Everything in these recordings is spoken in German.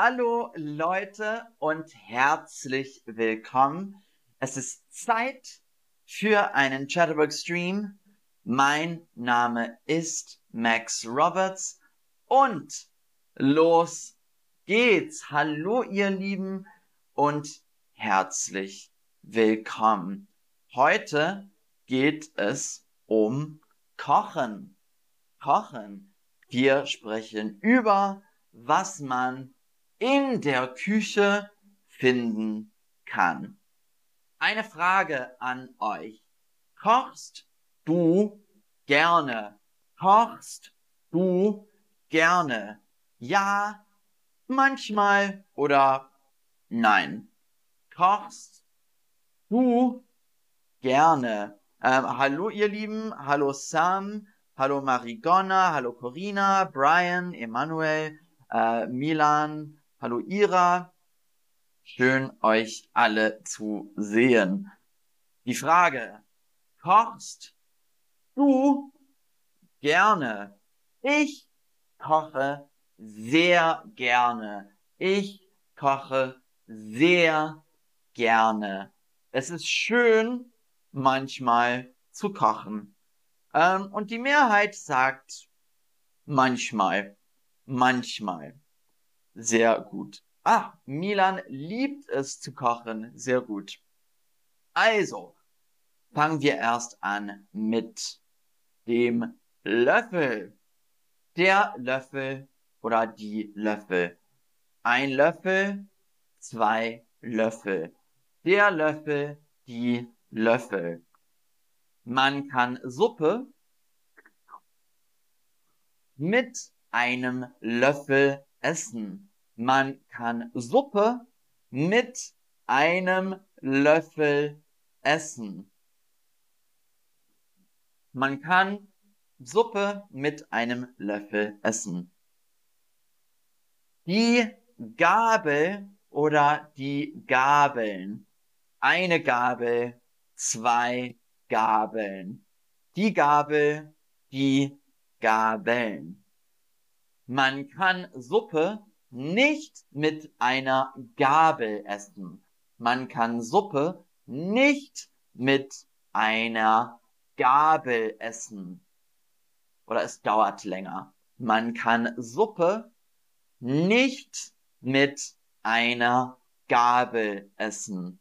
Hallo Leute und herzlich willkommen. Es ist Zeit für einen Chatterbox Stream. Mein Name ist Max Roberts und los geht's. Hallo ihr Lieben und herzlich willkommen. Heute geht es um Kochen. Kochen. Wir sprechen über, was man in der Küche finden kann. Eine Frage an euch. Kochst du gerne? Kochst du gerne? Ja, manchmal oder nein. Kochst du gerne? Ähm, hallo ihr Lieben, hallo Sam, hallo Marigonna, hallo Corina, Brian, Emanuel, äh, Milan, hallo Ira. Schön euch alle zu sehen. Die Frage, kochst du gerne? Ich koche sehr gerne. Ich koche sehr gerne. Es ist schön, manchmal zu kochen. Ähm, und die Mehrheit sagt manchmal, manchmal. Sehr gut. Ah, Milan liebt es zu kochen. Sehr gut. Also, fangen wir erst an mit dem Löffel. Der Löffel oder die Löffel. Ein Löffel, zwei Löffel. Der Löffel, die Löffel. Man kann Suppe mit einem Löffel essen. Man kann Suppe mit einem Löffel essen. Man kann Suppe mit einem Löffel essen. Die Gabel oder die Gabeln. Eine Gabel, zwei Gabeln. Die Gabel, die Gabeln. Man kann Suppe nicht mit einer Gabel essen. Man kann Suppe nicht mit einer Gabel essen. Oder es dauert länger. Man kann Suppe nicht mit einer Gabel essen.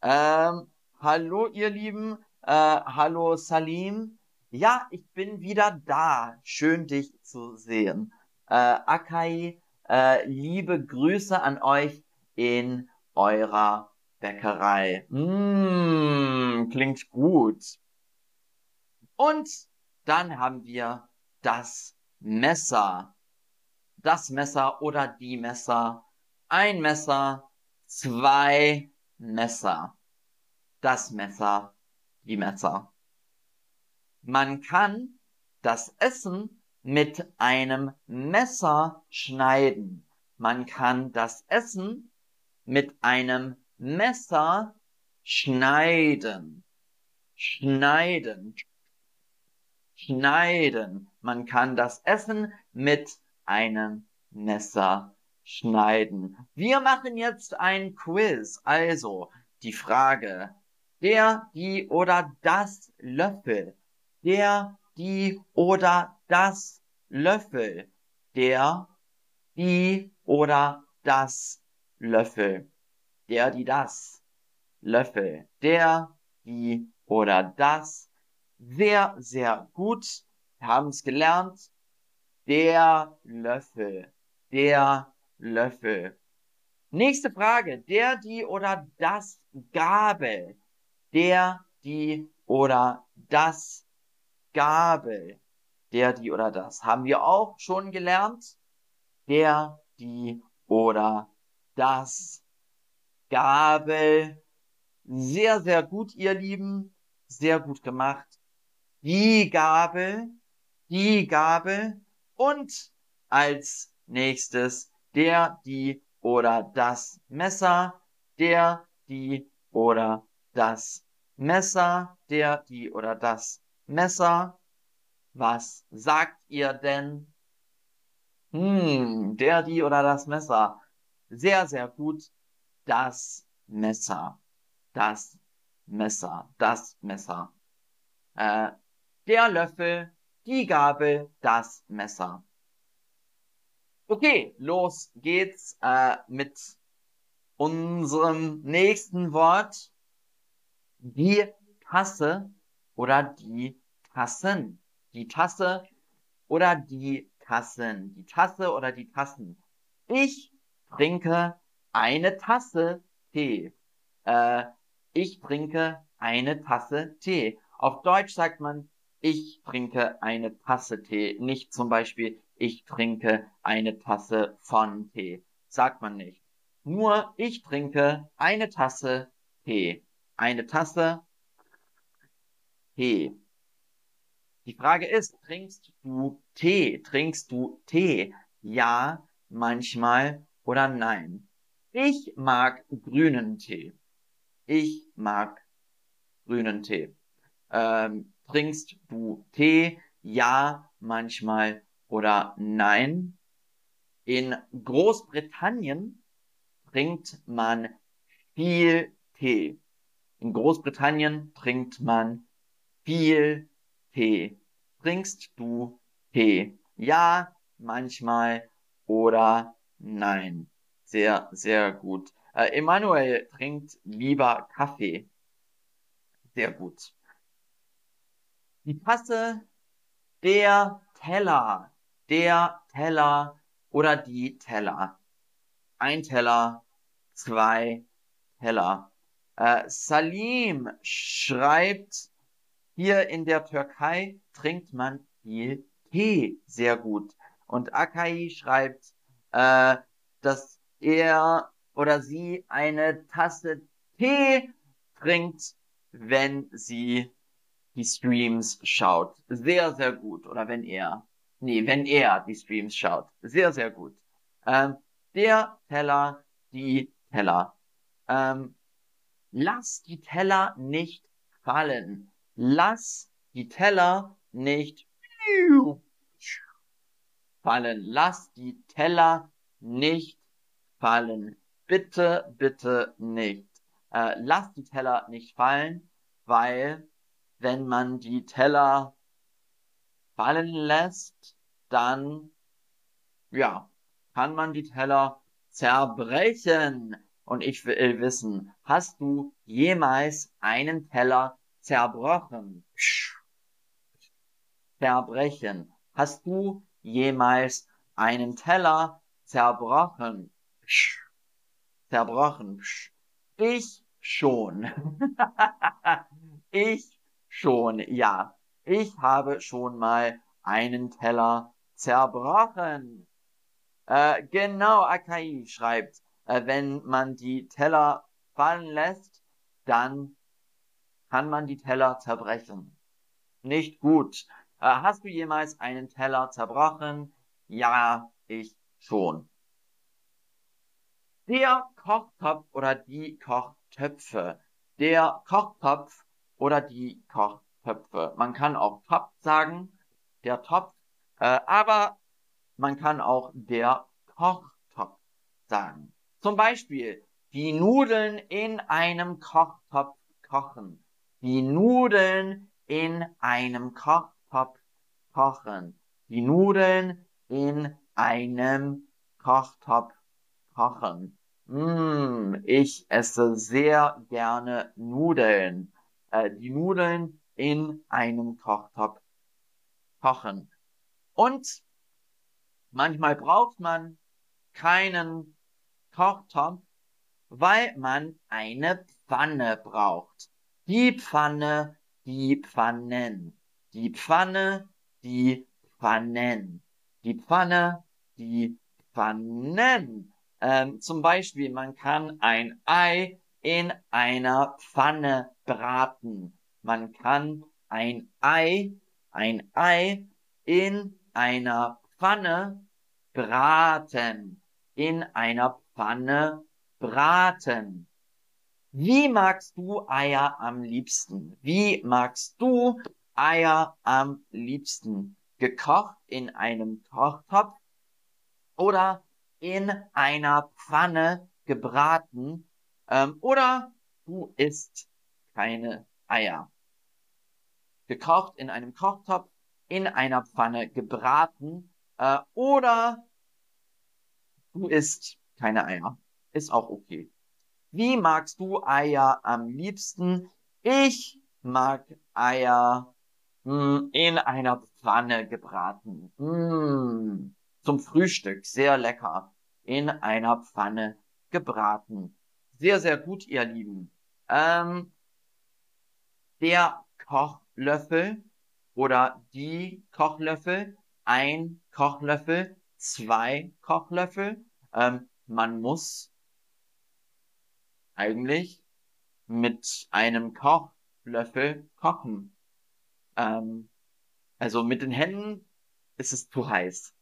Ähm, hallo ihr Lieben, äh, hallo Salim. Ja, ich bin wieder da. Schön dich zu sehen. Äh, Akai, äh, liebe Grüße an euch in eurer Bäckerei. Mmh, klingt gut. Und dann haben wir das Messer. Das Messer oder die Messer. Ein Messer, zwei Messer. Das Messer, die Messer. Man kann das Essen mit einem Messer schneiden. Man kann das Essen mit einem Messer schneiden. Schneiden. Schneiden. Man kann das Essen mit einem Messer schneiden. Wir machen jetzt ein Quiz. Also, die Frage, der, die oder das Löffel. Der, die oder das Löffel. Der, die oder das Löffel. Der, die, das Löffel. Der, die oder das. Sehr, sehr gut. Wir haben es gelernt. Der Löffel. Der Löffel. Nächste Frage. Der, die oder das Gabel. Der, die oder das Gabel der, die oder das. Haben wir auch schon gelernt? Der, die oder das. Gabel. Sehr, sehr gut, ihr Lieben. Sehr gut gemacht. Die Gabel. Die Gabel. Und als nächstes der, die oder das Messer. Der, die oder das Messer. Der, die oder das Messer. Was sagt ihr denn? Hm, der, die oder das Messer. Sehr, sehr gut. Das Messer. Das Messer. Das Messer. Äh, der Löffel, die Gabel, das Messer. Okay, los geht's äh, mit unserem nächsten Wort. Die Tasse oder die Tassen. Die Tasse oder die Tassen. Die Tasse oder die Tassen. Ich trinke eine Tasse Tee. Äh, ich trinke eine Tasse Tee. Auf Deutsch sagt man, ich trinke eine Tasse Tee. Nicht zum Beispiel, ich trinke eine Tasse von Tee. Sagt man nicht. Nur ich trinke eine Tasse Tee. Eine Tasse Tee. Die Frage ist, trinkst du Tee? Trinkst du Tee? Ja, manchmal oder nein. Ich mag grünen Tee. Ich mag grünen Tee. Ähm, trinkst du Tee? Ja, manchmal oder nein. In Großbritannien trinkt man viel Tee. In Großbritannien trinkt man viel Tee. Trinkst du Tee? Ja, manchmal oder nein. Sehr, sehr gut. Äh, Emanuel trinkt lieber Kaffee. Sehr gut. Die Tasse, der Teller, der Teller oder die Teller. Ein Teller, zwei Teller. Äh, Salim schreibt, hier in der Türkei trinkt man viel Tee. Sehr gut. Und Akai schreibt, äh, dass er oder sie eine Tasse Tee trinkt, wenn sie die Streams schaut. Sehr, sehr gut. Oder wenn er, nee, wenn er die Streams schaut. Sehr, sehr gut. Ähm, der Teller, die Teller. Ähm, lass die Teller nicht fallen. Lass die Teller nicht fallen. Lass die Teller nicht fallen. Bitte, bitte nicht. Äh, lass die Teller nicht fallen, weil wenn man die Teller fallen lässt, dann, ja, kann man die Teller zerbrechen. Und ich will wissen, hast du jemals einen Teller zerbrochen? Zerbrechen. Hast du jemals einen Teller zerbrochen? Zerbrochen. Ich schon. ich schon, ja. Ich habe schon mal einen Teller zerbrochen. Äh, genau, Akai schreibt, äh, wenn man die Teller fallen lässt, dann kann man die Teller zerbrechen. Nicht gut. Äh, hast du jemals einen Teller zerbrochen? Ja, ich schon. Der Kochtopf oder die Kochtöpfe. Der Kochtopf oder die Kochtöpfe. Man kann auch Topf sagen, der Topf, äh, aber man kann auch der Kochtopf sagen. Zum Beispiel die Nudeln in einem Kochtopf kochen. Die Nudeln in einem Kochtopf kochen. Die Nudeln in einem Kochtopf kochen. Mmh, ich esse sehr gerne Nudeln. Äh, die Nudeln in einem Kochtopf kochen. Und manchmal braucht man keinen Kochtopf, weil man eine Pfanne braucht. Die Pfanne, die Pfannen. Die Pfanne, die Pfannen. Die Pfanne, die Pfannen. Ähm, zum Beispiel, man kann ein Ei in einer Pfanne braten. Man kann ein Ei, ein Ei in einer Pfanne braten. In einer Pfanne braten. Wie magst du Eier am liebsten? Wie magst du Eier am liebsten? Gekocht in einem Kochtopf oder in einer Pfanne gebraten ähm, oder du isst keine Eier. Gekocht in einem Kochtopf, in einer Pfanne gebraten äh, oder du isst keine Eier. Ist auch okay. Wie magst du Eier am liebsten? Ich mag Eier mh, hm, in einer Pfanne gebraten. Mh, hm, zum Frühstück, sehr lecker. In einer Pfanne gebraten. Sehr, sehr gut, ihr Lieben. Ähm, der Kochlöffel oder die Kochlöffel, ein Kochlöffel, zwei Kochlöffel. Ähm, man muss eigentlich mit einem Kochlöffel kochen. Ähm, also mit den Händen ist es zu heiß.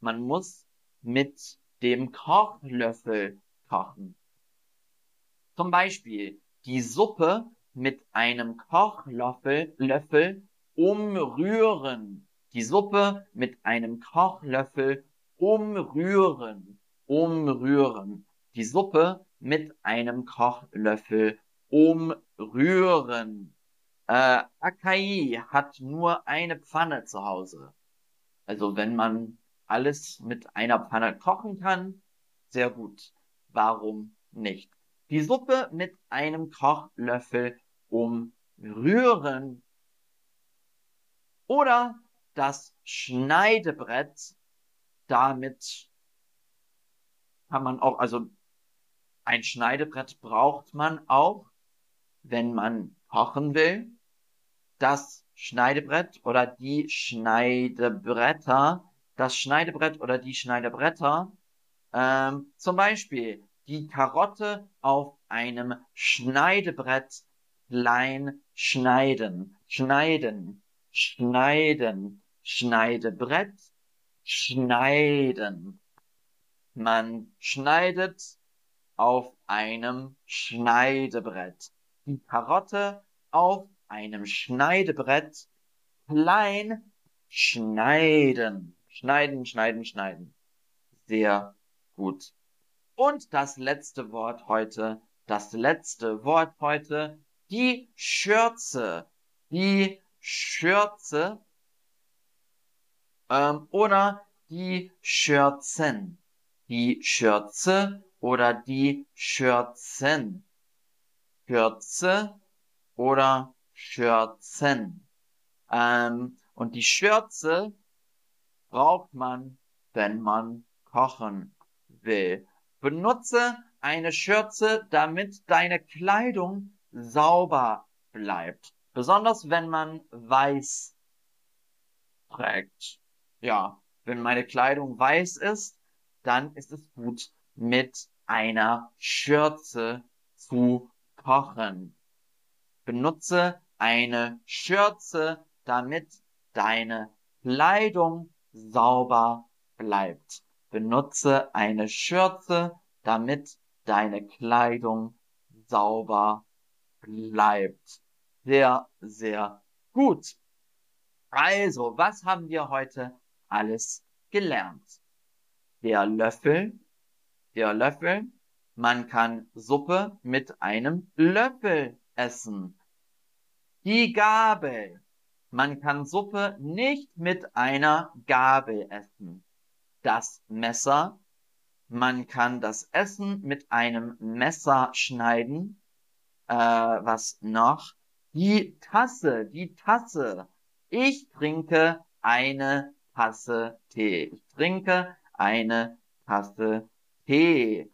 Man muss mit dem Kochlöffel kochen. Zum Beispiel die Suppe mit einem Kochlöffel Löffel umrühren. Die Suppe mit einem Kochlöffel umrühren. Umrühren. Die Suppe mit einem Kochlöffel umrühren. Äh, Akai hat nur eine Pfanne zu Hause. Also wenn man alles mit einer Pfanne kochen kann, sehr gut. Warum nicht? Die Suppe mit einem Kochlöffel umrühren. Oder das Schneidebrett. Damit kann man auch, also ein Schneidebrett braucht man auch, wenn man kochen will. Das Schneidebrett oder die Schneidebretter, das Schneidebrett oder die Schneidebretter, ähm, zum Beispiel die Karotte auf einem Schneidebrett klein schneiden, schneiden, schneiden, Schneidebrett, schneiden. Man schneidet auf einem Schneidebrett. Die Karotte auf einem Schneidebrett klein schneiden. Schneiden, schneiden, schneiden. Sehr gut. Und das letzte Wort heute, das letzte Wort heute, die Schürze. Die Schürze ähm, oder die Schürzen. Die Schürze oder die Schürzen. Schürze oder Schürzen. Ähm, und die Schürze braucht man, wenn man kochen will. Benutze eine Schürze, damit deine Kleidung sauber bleibt. Besonders wenn man weiß trägt. Ja, wenn meine Kleidung weiß ist, dann ist es gut, mit einer Schürze zu kochen. Benutze eine Schürze, damit deine Kleidung sauber bleibt. Benutze eine Schürze, damit deine Kleidung sauber bleibt. Sehr, sehr gut. Also, was haben wir heute alles gelernt? Der Löffel der Löffel. Man kann Suppe mit einem Löffel essen. Die Gabel. Man kann Suppe nicht mit einer Gabel essen. Das Messer. Man kann das Essen mit einem Messer schneiden. Äh, was noch? Die Tasse, die Tasse. Ich trinke eine Tasse Tee. Ich trinke eine Tasse Tee.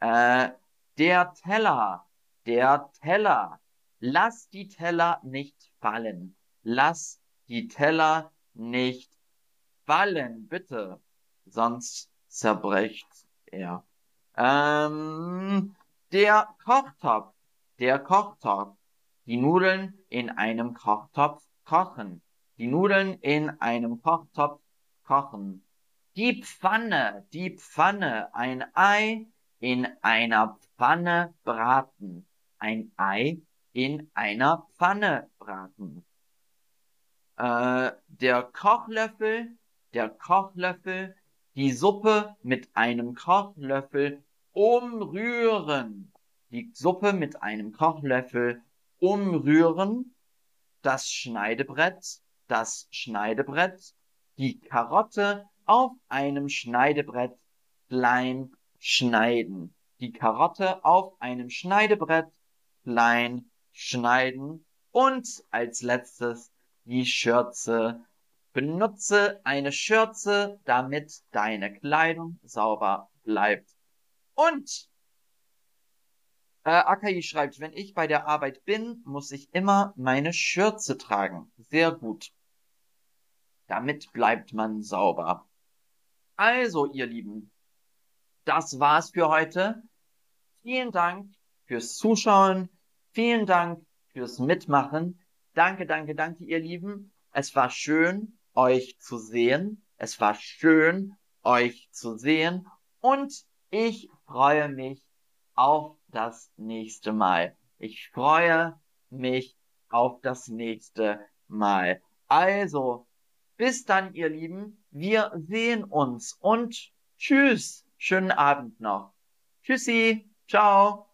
Äh, der Teller, der Teller. Lass die Teller nicht fallen. Lass die Teller nicht fallen, bitte. Sonst zerbricht er. Ähm, der Kochtopf, der Kochtopf. Die Nudeln in einem Kochtopf kochen. Die Nudeln in einem Kochtopf kochen. Die Pfanne, die Pfanne, ein Ei in einer Pfanne braten. Ein Ei in einer Pfanne braten. Äh, der Kochlöffel, der Kochlöffel Die Suppe mit einem Kochlöffel umrühren. Die Suppe mit einem Kochlöffel umrühren. Das Schneidebrett, das Schneidebrett. Die Karotte auf einem Schneidebrett klein schneiden. Die Karotte auf einem Schneidebrett klein schneiden. Und als letztes die Schürze. Benutze eine Schürze, damit deine Kleidung sauber bleibt. Und äh, Akai schreibt, wenn ich bei der Arbeit bin, muss ich immer meine Schürze tragen. Sehr gut. Damit bleibt man sauber. Also, ihr Lieben, das war's für heute. Vielen Dank fürs Zuschauen. Vielen Dank fürs Mitmachen. Danke, danke, danke, ihr Lieben. Es war schön, euch zu sehen. Es war schön, euch zu sehen. Und ich freue mich auf das nächste Mal. Ich freue mich auf das nächste Mal. Also, bis dann, ihr Lieben. Wir sehen uns und tschüss. Schönen Abend noch. Tschüssi. Ciao.